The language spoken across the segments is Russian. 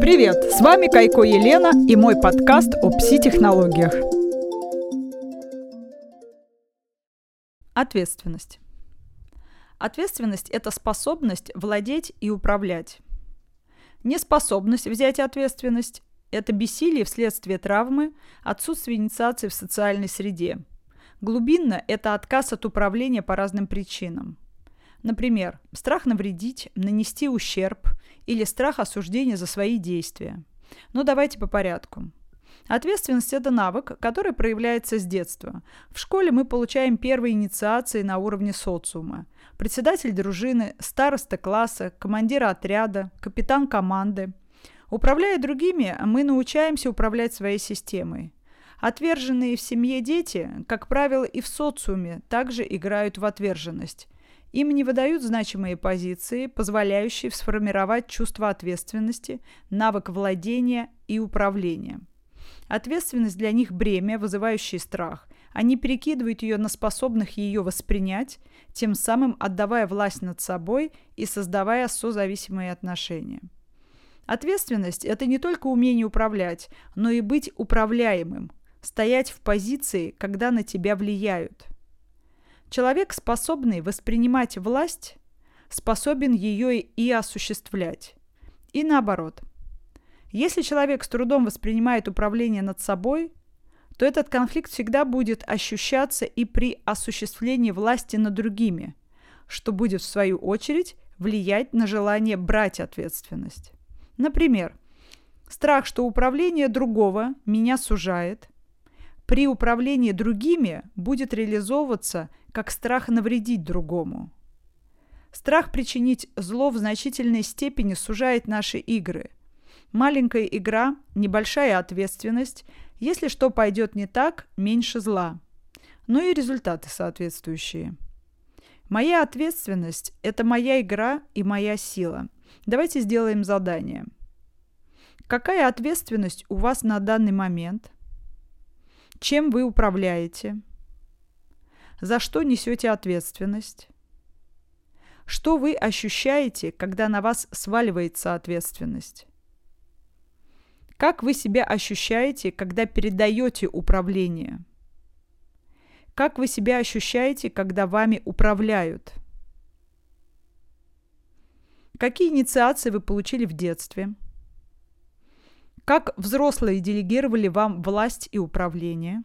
Привет! С вами Кайко Елена и мой подкаст о пси-технологиях. Ответственность. Ответственность – это способность владеть и управлять. Неспособность взять ответственность – это бессилие вследствие травмы, отсутствие инициации в социальной среде. Глубинно – это отказ от управления по разным причинам – Например, страх навредить, нанести ущерб или страх осуждения за свои действия. Но давайте по порядку. Ответственность – это навык, который проявляется с детства. В школе мы получаем первые инициации на уровне социума. Председатель дружины, староста класса, командир отряда, капитан команды. Управляя другими, мы научаемся управлять своей системой. Отверженные в семье дети, как правило, и в социуме также играют в отверженность – им не выдают значимые позиции, позволяющие сформировать чувство ответственности, навык владения и управления. Ответственность для них бремя, вызывающее страх. Они перекидывают ее на способных ее воспринять, тем самым отдавая власть над собой и создавая созависимые отношения. Ответственность – это не только умение управлять, но и быть управляемым, стоять в позиции, когда на тебя влияют – Человек, способный воспринимать власть, способен ее и осуществлять. И наоборот. Если человек с трудом воспринимает управление над собой, то этот конфликт всегда будет ощущаться и при осуществлении власти над другими, что будет в свою очередь влиять на желание брать ответственность. Например, страх, что управление другого меня сужает, при управлении другими будет реализовываться как страх навредить другому. Страх причинить зло в значительной степени сужает наши игры. Маленькая игра, небольшая ответственность. Если что пойдет не так, меньше зла. Ну и результаты соответствующие. Моя ответственность – это моя игра и моя сила. Давайте сделаем задание. Какая ответственность у вас на данный момент? Чем вы управляете? За что несете ответственность? Что вы ощущаете, когда на вас сваливается ответственность? Как вы себя ощущаете, когда передаете управление? Как вы себя ощущаете, когда вами управляют? Какие инициации вы получили в детстве? Как взрослые делегировали вам власть и управление?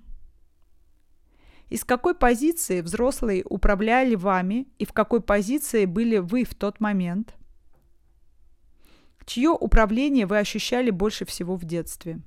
Из какой позиции взрослые управляли вами и в какой позиции были вы в тот момент? Чье управление вы ощущали больше всего в детстве?